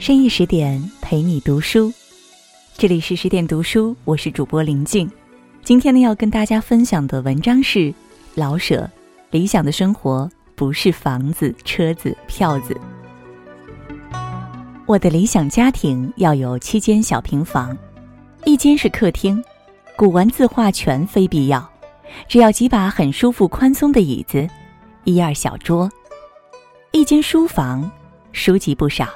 深夜十点陪你读书，这里是十点读书，我是主播林静。今天呢，要跟大家分享的文章是老舍理想的生活不是房子、车子、票子。我的理想家庭要有七间小平房，一间是客厅，古玩字画全非必要，只要几把很舒服宽松的椅子，一二小桌。一间书房，书籍不少，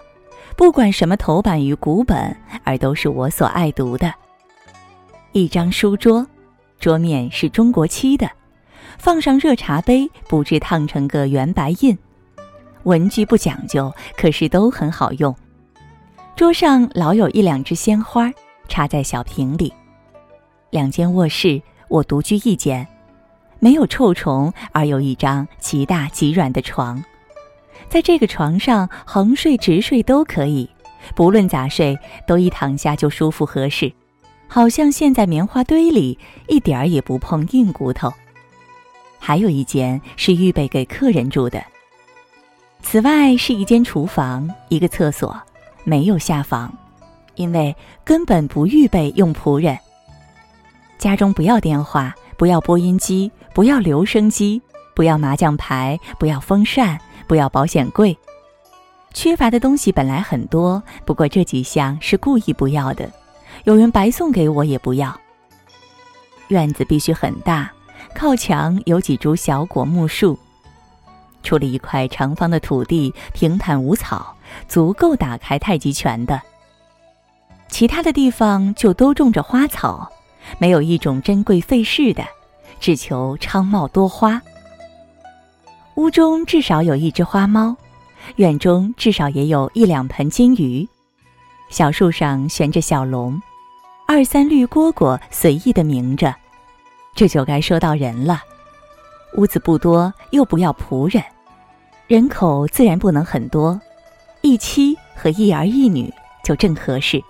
不管什么头版与古本，而都是我所爱读的。一张书桌，桌面是中国漆的，放上热茶杯，不至烫成个圆白印。文具不讲究，可是都很好用。桌上老有一两只鲜花，插在小瓶里。两间卧室，我独居一间，没有臭虫，而有一张极大极软的床。在这个床上横睡直睡都可以，不论咋睡，都一躺下就舒服合适，好像陷在棉花堆里，一点儿也不碰硬骨头。还有一间是预备给客人住的。此外是一间厨房，一个厕所，没有下房，因为根本不预备用仆人。家中不要电话，不要播音机，不要留声机，不要麻将牌，不要风扇。不要保险柜，缺乏的东西本来很多，不过这几项是故意不要的。有人白送给我也不要。院子必须很大，靠墙有几株小果木树，除了一块长方的土地，平坦无草，足够打开太极拳的。其他的地方就都种着花草，没有一种珍贵费事的，只求昌茂多花。屋中至少有一只花猫，院中至少也有一两盆金鱼，小树上悬着小龙，二三绿蝈蝈随意的鸣着，这就该说到人了。屋子不多，又不要仆人，人口自然不能很多，一妻和一儿一女就正合适。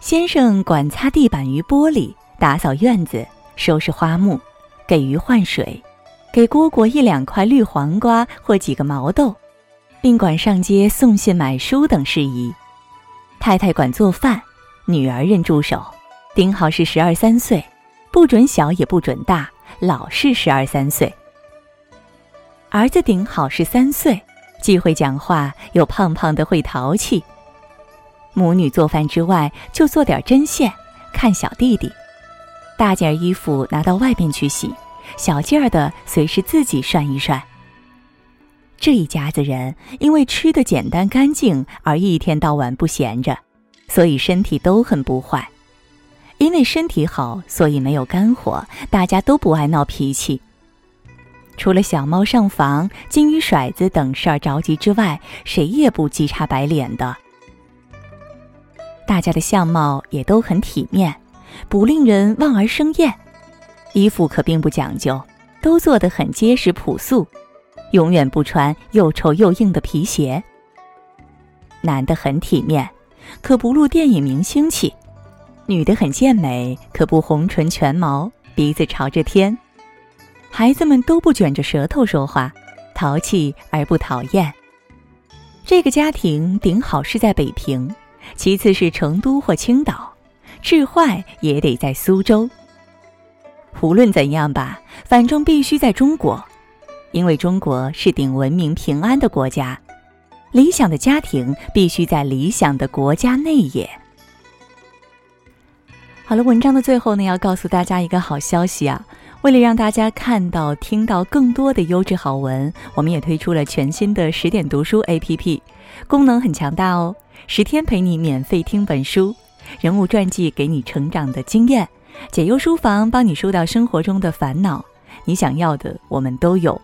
先生管擦地板与玻璃，打扫院子，收拾花木，给鱼换水。给蝈蝈一两块绿黄瓜或几个毛豆，并管上街送信买书等事宜。太太管做饭，女儿任助手。顶好是十二三岁，不准小也不准大，老是十二三岁。儿子顶好是三岁，既会讲话，又胖胖的会淘气。母女做饭之外，就做点针线，看小弟弟。大件衣服拿到外边去洗。小劲儿的，随时自己涮一涮。这一家子人因为吃的简单干净而一天到晚不闲着，所以身体都很不坏。因为身体好，所以没有肝火，大家都不爱闹脾气。除了小猫上房、金鱼甩子等事儿着急之外，谁也不急叉白脸的。大家的相貌也都很体面，不令人望而生厌。衣服可并不讲究，都做得很结实朴素，永远不穿又臭又硬的皮鞋。男的很体面，可不露电影明星气；女的很健美，可不红唇全毛，鼻子朝着天。孩子们都不卷着舌头说话，淘气而不讨厌。这个家庭顶好是在北平，其次是成都或青岛，治坏也得在苏州。无论怎样吧，反正必须在中国，因为中国是顶文明平安的国家。理想的家庭必须在理想的国家内也。好了，文章的最后呢，要告诉大家一个好消息啊！为了让大家看到、听到更多的优质好文，我们也推出了全新的十点读书 APP，功能很强大哦，十天陪你免费听本书，人物传记给你成长的经验。解忧书房帮你疏导生活中的烦恼，你想要的我们都有。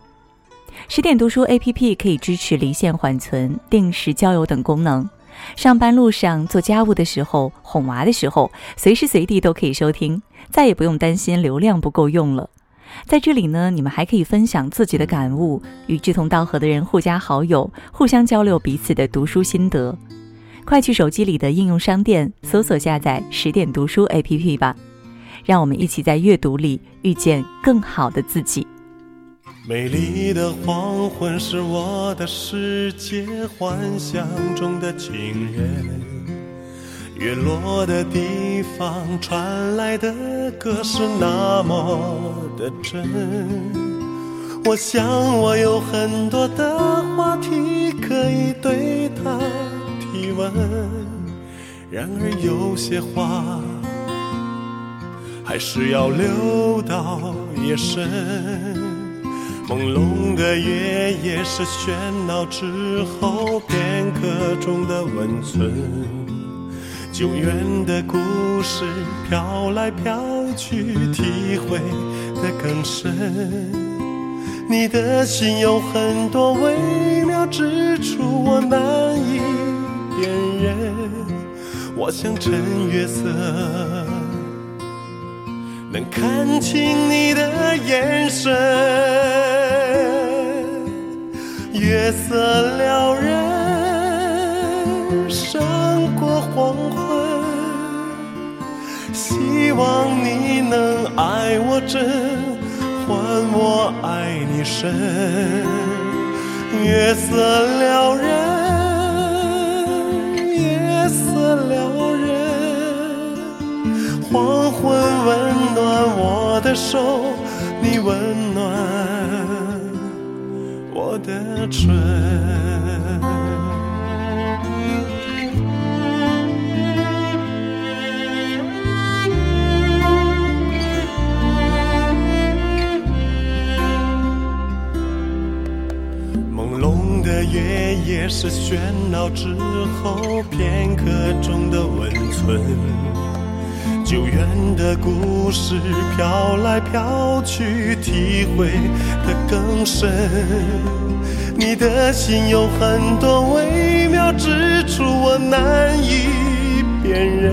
十点读书 APP 可以支持离线缓存、定时交友等功能。上班路上、做家务的时候、哄娃的时候，随时随地都可以收听，再也不用担心流量不够用了。在这里呢，你们还可以分享自己的感悟，与志同道合的人互加好友，互相交流彼此的读书心得。快去手机里的应用商店搜索下载十点读书 APP 吧。让我们一起在阅读里遇见更好的自己。美丽的黄昏是我的世界，幻想中的情人。月落的地方传来的歌是那么的真。我想我有很多的话题可以对他提问，然而有些话还是要留到夜深。朦胧的月夜是喧闹之后片刻中的温存，久远的故事飘来飘去，体会的更深。你的心有很多微妙之处，我难以辨认。我像趁月色，能看清你的眼神。月色撩人，胜过黄昏。希望你能爱我真，换我爱你深。月色撩人，的手，你温暖。我的唇，朦胧的月夜是喧闹之后片刻中的温存。久远的故事飘来飘去，体会的更深。你的心有很多微妙之处，我难以辨认。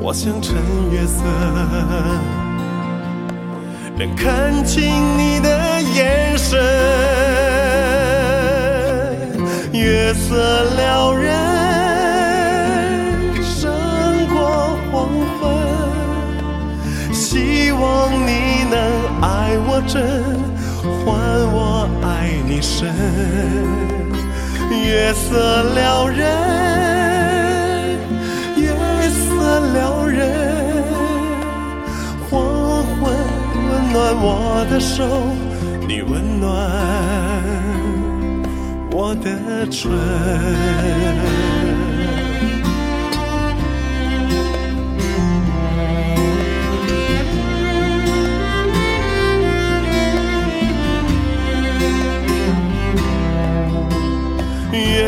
我想趁月色，能看清你的眼神。月色撩人。真，换我爱你深。月色撩人，月色撩人。黄昏温暖我的手，你温暖我的唇。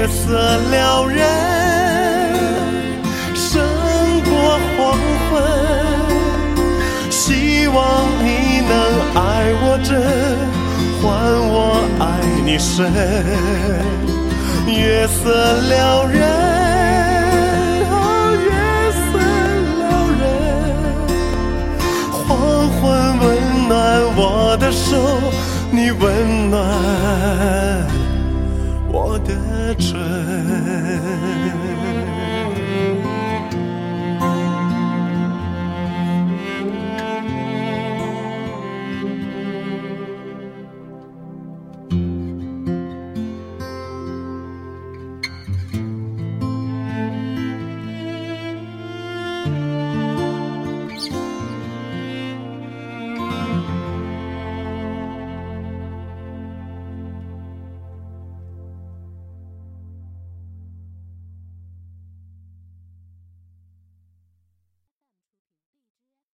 月色撩人，胜过黄昏。希望你能爱我真，换我爱你深。月色撩人，月色撩人。黄昏温暖我的手，你温暖。